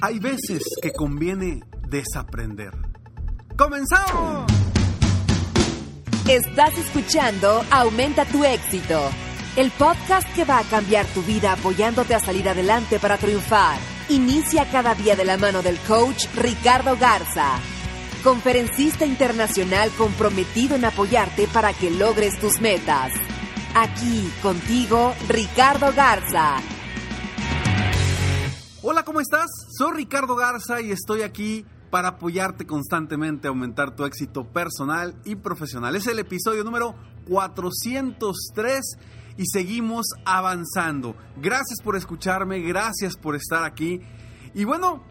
Hay veces que conviene desaprender. ¡Comenzamos! Estás escuchando Aumenta tu éxito, el podcast que va a cambiar tu vida apoyándote a salir adelante para triunfar. Inicia cada día de la mano del coach Ricardo Garza, conferencista internacional comprometido en apoyarte para que logres tus metas. Aquí contigo, Ricardo Garza. Hola, ¿cómo estás? Soy Ricardo Garza y estoy aquí para apoyarte constantemente a aumentar tu éxito personal y profesional. Es el episodio número 403 y seguimos avanzando. Gracias por escucharme, gracias por estar aquí. Y bueno,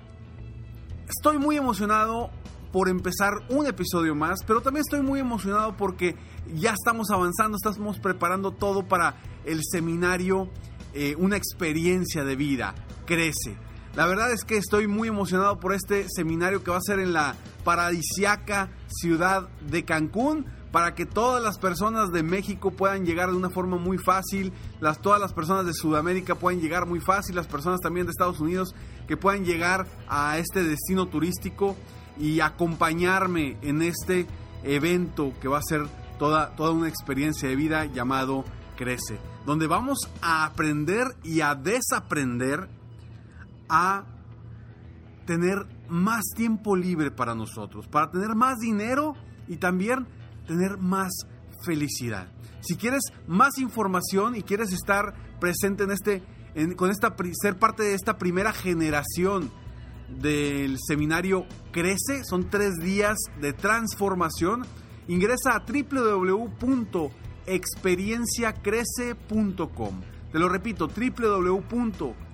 estoy muy emocionado por empezar un episodio más, pero también estoy muy emocionado porque ya estamos avanzando, estamos preparando todo para el seminario eh, Una experiencia de vida. Crece. La verdad es que estoy muy emocionado por este seminario que va a ser en la paradisiaca ciudad de Cancún para que todas las personas de México puedan llegar de una forma muy fácil, las, todas las personas de Sudamérica puedan llegar muy fácil, las personas también de Estados Unidos que puedan llegar a este destino turístico y acompañarme en este evento que va a ser toda, toda una experiencia de vida llamado Crece, donde vamos a aprender y a desaprender a tener más tiempo libre para nosotros, para tener más dinero y también tener más felicidad. Si quieres más información y quieres estar presente en este, con esta, ser parte de esta primera generación del seminario Crece, son tres días de transformación, ingresa a www.experienciacrece.com. Te lo repito, www.experienciacrece.com.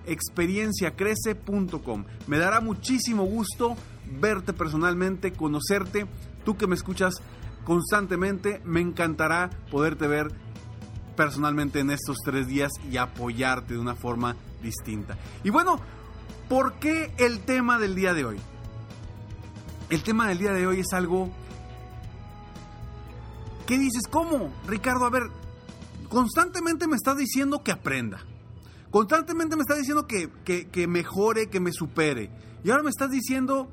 Me dará muchísimo gusto verte personalmente, conocerte, tú que me escuchas constantemente, me encantará poderte ver personalmente en estos tres días y apoyarte de una forma distinta. Y bueno, ¿por qué el tema del día de hoy? El tema del día de hoy es algo ¿Qué dices? ¿Cómo? Ricardo, a ver, constantemente me estás diciendo que aprenda. Constantemente me estás diciendo que, que, mejore, que me supere. Y ahora me estás diciendo,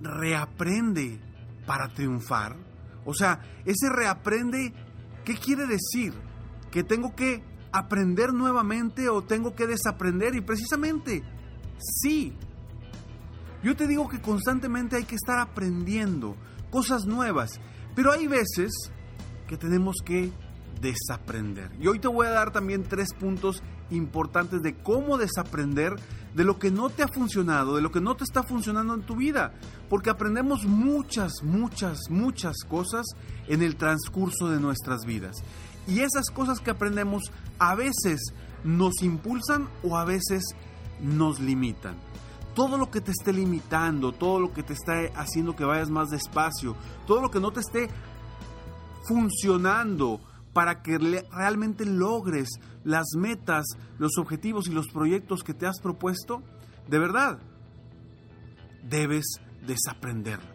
reaprende para triunfar. O sea, ese reaprende, ¿qué quiere decir? Que tengo que aprender nuevamente o tengo que desaprender. Y precisamente, sí. Yo te digo que constantemente hay que estar aprendiendo cosas nuevas. Pero hay veces que tenemos que desaprender. Y hoy te voy a dar también tres puntos importantes de cómo desaprender de lo que no te ha funcionado, de lo que no te está funcionando en tu vida. Porque aprendemos muchas, muchas, muchas cosas en el transcurso de nuestras vidas. Y esas cosas que aprendemos a veces nos impulsan o a veces nos limitan. Todo lo que te esté limitando, todo lo que te está haciendo que vayas más despacio, todo lo que no te esté funcionando para que realmente logres las metas, los objetivos y los proyectos que te has propuesto, de verdad, debes desaprenderlo.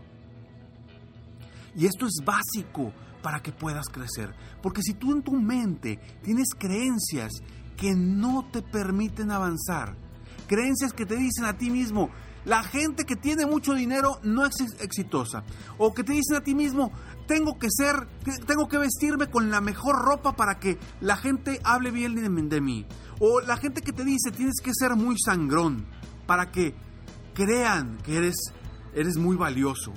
Y esto es básico para que puedas crecer. Porque si tú en tu mente tienes creencias que no te permiten avanzar, creencias que te dicen a ti mismo, la gente que tiene mucho dinero no es exitosa. O que te dicen a ti mismo, tengo que ser, tengo que vestirme con la mejor ropa para que la gente hable bien de mí. O la gente que te dice, tienes que ser muy sangrón para que crean que eres eres muy valioso.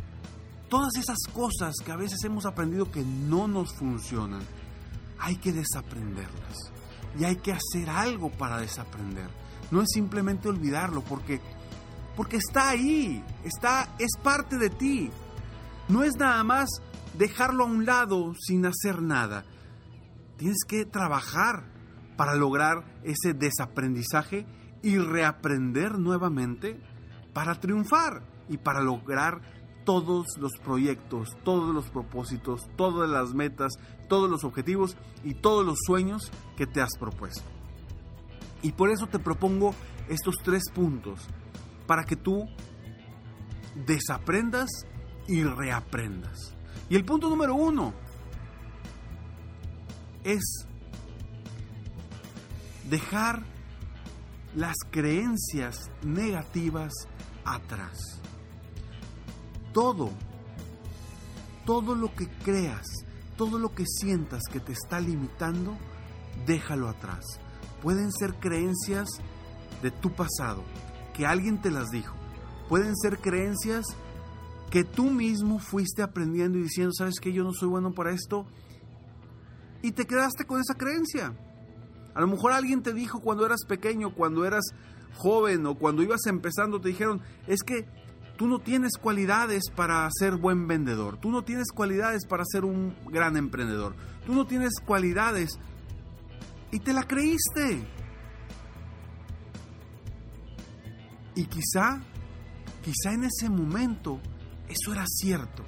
Todas esas cosas que a veces hemos aprendido que no nos funcionan, hay que desaprenderlas. Y hay que hacer algo para desaprender. No es simplemente olvidarlo porque porque está ahí, está es parte de ti. No es nada más dejarlo a un lado sin hacer nada. Tienes que trabajar para lograr ese desaprendizaje y reaprender nuevamente para triunfar y para lograr todos los proyectos, todos los propósitos, todas las metas, todos los objetivos y todos los sueños que te has propuesto. Y por eso te propongo estos tres puntos, para que tú desaprendas y reaprendas. Y el punto número uno es dejar las creencias negativas atrás. Todo, todo lo que creas, todo lo que sientas que te está limitando, déjalo atrás. Pueden ser creencias de tu pasado, que alguien te las dijo. Pueden ser creencias que tú mismo fuiste aprendiendo y diciendo, ¿sabes que Yo no soy bueno para esto. Y te quedaste con esa creencia. A lo mejor alguien te dijo cuando eras pequeño, cuando eras joven o cuando ibas empezando, te dijeron, es que tú no tienes cualidades para ser buen vendedor, tú no tienes cualidades para ser un gran emprendedor, tú no tienes cualidades y te la creíste. Y quizá, quizá en ese momento eso era cierto.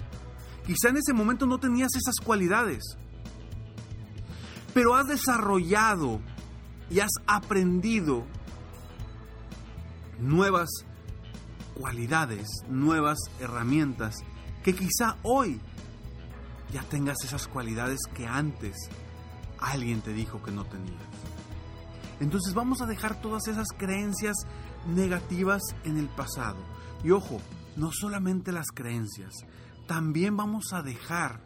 Quizá en ese momento no tenías esas cualidades. Pero has desarrollado y has aprendido nuevas cualidades, nuevas herramientas, que quizá hoy ya tengas esas cualidades que antes alguien te dijo que no tenías. Entonces vamos a dejar todas esas creencias negativas en el pasado. Y ojo, no solamente las creencias, también vamos a dejar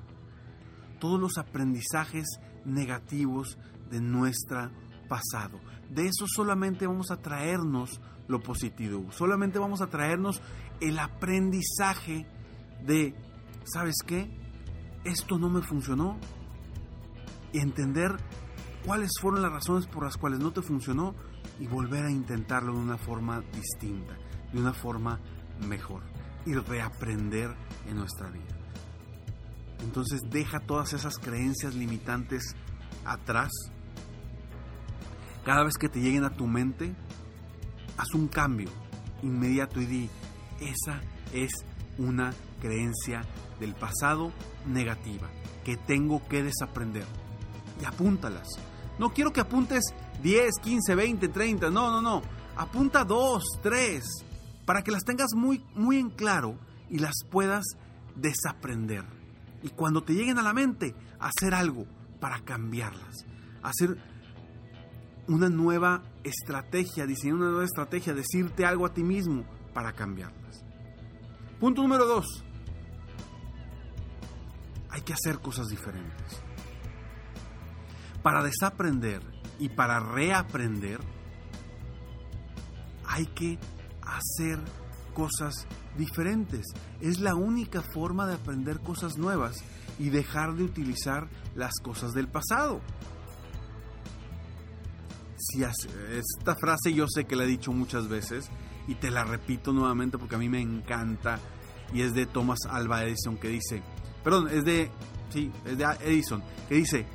todos los aprendizajes negativos de nuestra pasado. De eso solamente vamos a traernos lo positivo, solamente vamos a traernos el aprendizaje de, ¿sabes qué? Esto no me funcionó. Y entender cuáles fueron las razones por las cuales no te funcionó y volver a intentarlo de una forma distinta, de una forma mejor y reaprender en nuestra vida. Entonces deja todas esas creencias limitantes atrás. Cada vez que te lleguen a tu mente, haz un cambio inmediato y di, esa es una creencia del pasado negativa que tengo que desaprender. Y apúntalas. No quiero que apuntes 10, 15, 20, 30, no, no, no. Apunta 2, 3, para que las tengas muy, muy en claro y las puedas desaprender. Y cuando te lleguen a la mente, hacer algo para cambiarlas. Hacer una nueva estrategia, diseñar una nueva estrategia, decirte algo a ti mismo para cambiarlas. Punto número dos. Hay que hacer cosas diferentes. Para desaprender y para reaprender, hay que hacer cosas diferentes. Es la única forma de aprender cosas nuevas y dejar de utilizar las cosas del pasado. Si esta frase yo sé que la he dicho muchas veces y te la repito nuevamente porque a mí me encanta y es de Thomas Alva Edison que dice, perdón, es de, sí, es de Edison, que dice,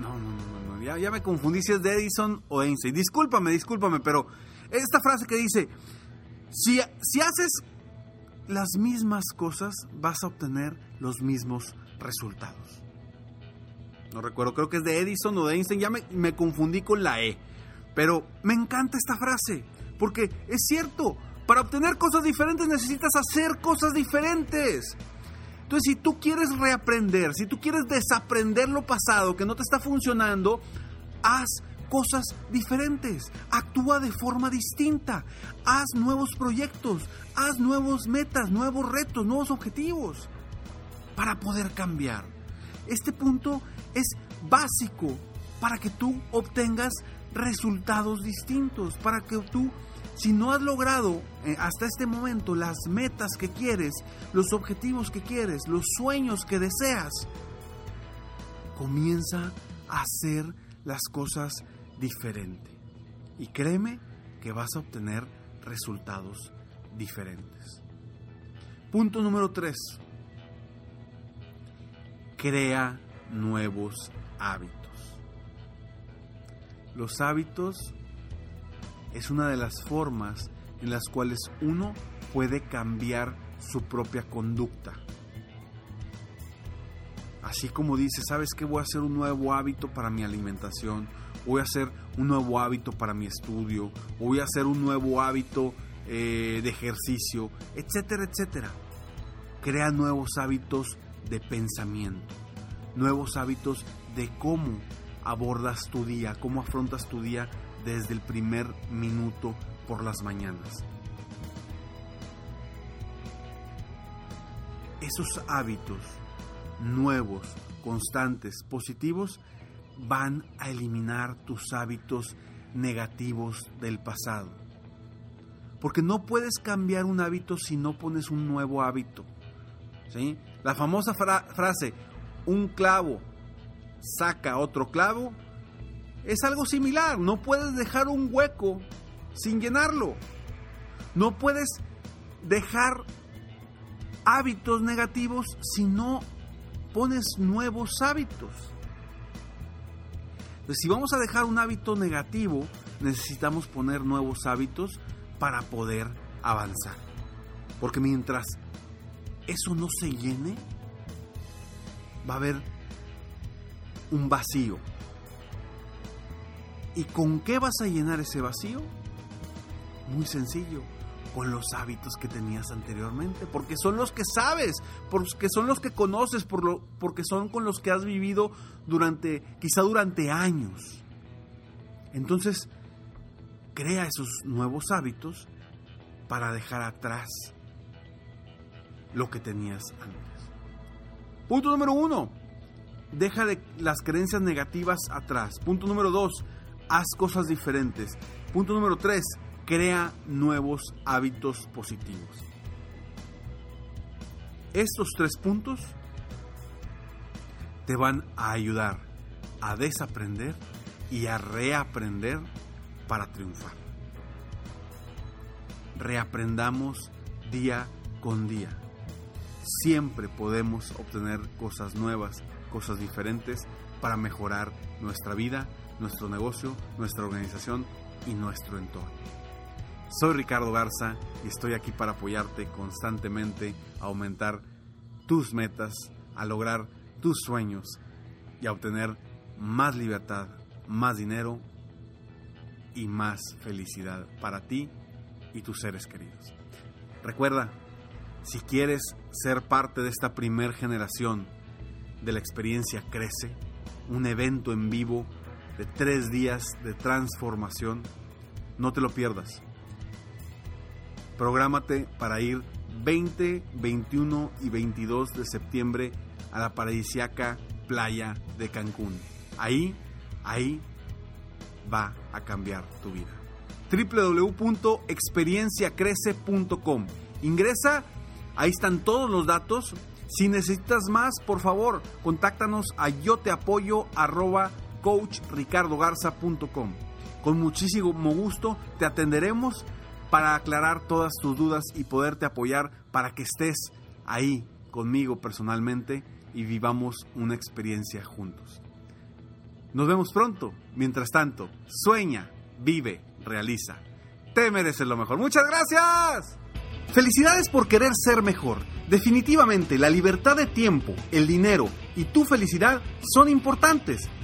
no, no, no, ya, me confundí si es de Edison o Einstein. Discúlpame, discúlpame, pero esta frase que dice, si, si haces las mismas cosas, vas a obtener los mismos resultados. No recuerdo, creo que es de Edison o de Einstein, ya me, me confundí con la E. Pero me encanta esta frase, porque es cierto, para obtener cosas diferentes necesitas hacer cosas diferentes. Entonces, si tú quieres reaprender, si tú quieres desaprender lo pasado que no te está funcionando, haz cosas diferentes, actúa de forma distinta, haz nuevos proyectos, haz nuevos metas, nuevos retos, nuevos objetivos para poder cambiar. Este punto es básico para que tú obtengas resultados distintos, para que tú, si no has logrado eh, hasta este momento las metas que quieres, los objetivos que quieres, los sueños que deseas, comienza a hacer las cosas diferente. Y créeme que vas a obtener resultados diferentes. Punto número 3. Crea nuevos hábitos. Los hábitos es una de las formas en las cuales uno puede cambiar su propia conducta. Así como dice, ¿sabes qué? Voy a hacer un nuevo hábito para mi alimentación, voy a hacer un nuevo hábito para mi estudio, voy a hacer un nuevo hábito eh, de ejercicio, etcétera, etcétera. Crea nuevos hábitos de pensamiento, nuevos hábitos de cómo abordas tu día, cómo afrontas tu día desde el primer minuto por las mañanas. Esos hábitos nuevos, constantes, positivos, van a eliminar tus hábitos negativos del pasado. Porque no puedes cambiar un hábito si no pones un nuevo hábito. ¿sí? La famosa frase, un clavo saca otro clavo, es algo similar. No puedes dejar un hueco sin llenarlo. No puedes dejar hábitos negativos si no pones nuevos hábitos. Entonces, si vamos a dejar un hábito negativo, necesitamos poner nuevos hábitos para poder avanzar. Porque mientras eso no se llene, va a haber un vacío. ¿Y con qué vas a llenar ese vacío? Muy sencillo, con los hábitos que tenías anteriormente, porque son los que sabes, porque son los que conoces, por lo, porque son con los que has vivido durante, quizá durante años. Entonces, crea esos nuevos hábitos para dejar atrás lo que tenías antes. Punto número uno, deja de las creencias negativas atrás. Punto número dos, haz cosas diferentes. Punto número tres, crea nuevos hábitos positivos. Estos tres puntos te van a ayudar a desaprender y a reaprender para triunfar. Reaprendamos día con día. Siempre podemos obtener cosas nuevas, cosas diferentes para mejorar nuestra vida, nuestro negocio, nuestra organización y nuestro entorno. Soy Ricardo Garza y estoy aquí para apoyarte constantemente a aumentar tus metas, a lograr tus sueños y a obtener más libertad, más dinero y más felicidad para ti y tus seres queridos. Recuerda, si quieres ser parte de esta primer generación de la experiencia Crece, un evento en vivo de tres días de transformación, no te lo pierdas Prográmate para ir 20, 21 y 22 de septiembre a la paradisiaca playa de Cancún. Ahí, ahí va a cambiar tu vida. www.experienciacrece.com. Ingresa, ahí están todos los datos. Si necesitas más, por favor, contáctanos a yo te apoyo coachricardogarza.com. Con muchísimo gusto te atenderemos para aclarar todas tus dudas y poderte apoyar para que estés ahí conmigo personalmente y vivamos una experiencia juntos. Nos vemos pronto. Mientras tanto, sueña, vive, realiza. Te mereces lo mejor. Muchas gracias. Felicidades por querer ser mejor. Definitivamente la libertad de tiempo, el dinero y tu felicidad son importantes.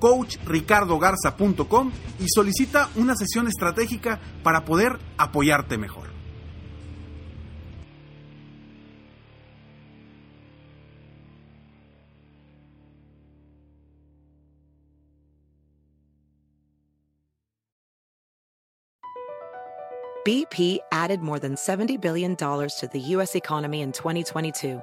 coach coachricardogarza.com y solicita una sesión estratégica para poder apoyarte mejor. BP added more than $70 billion to the U.S. economy in 2022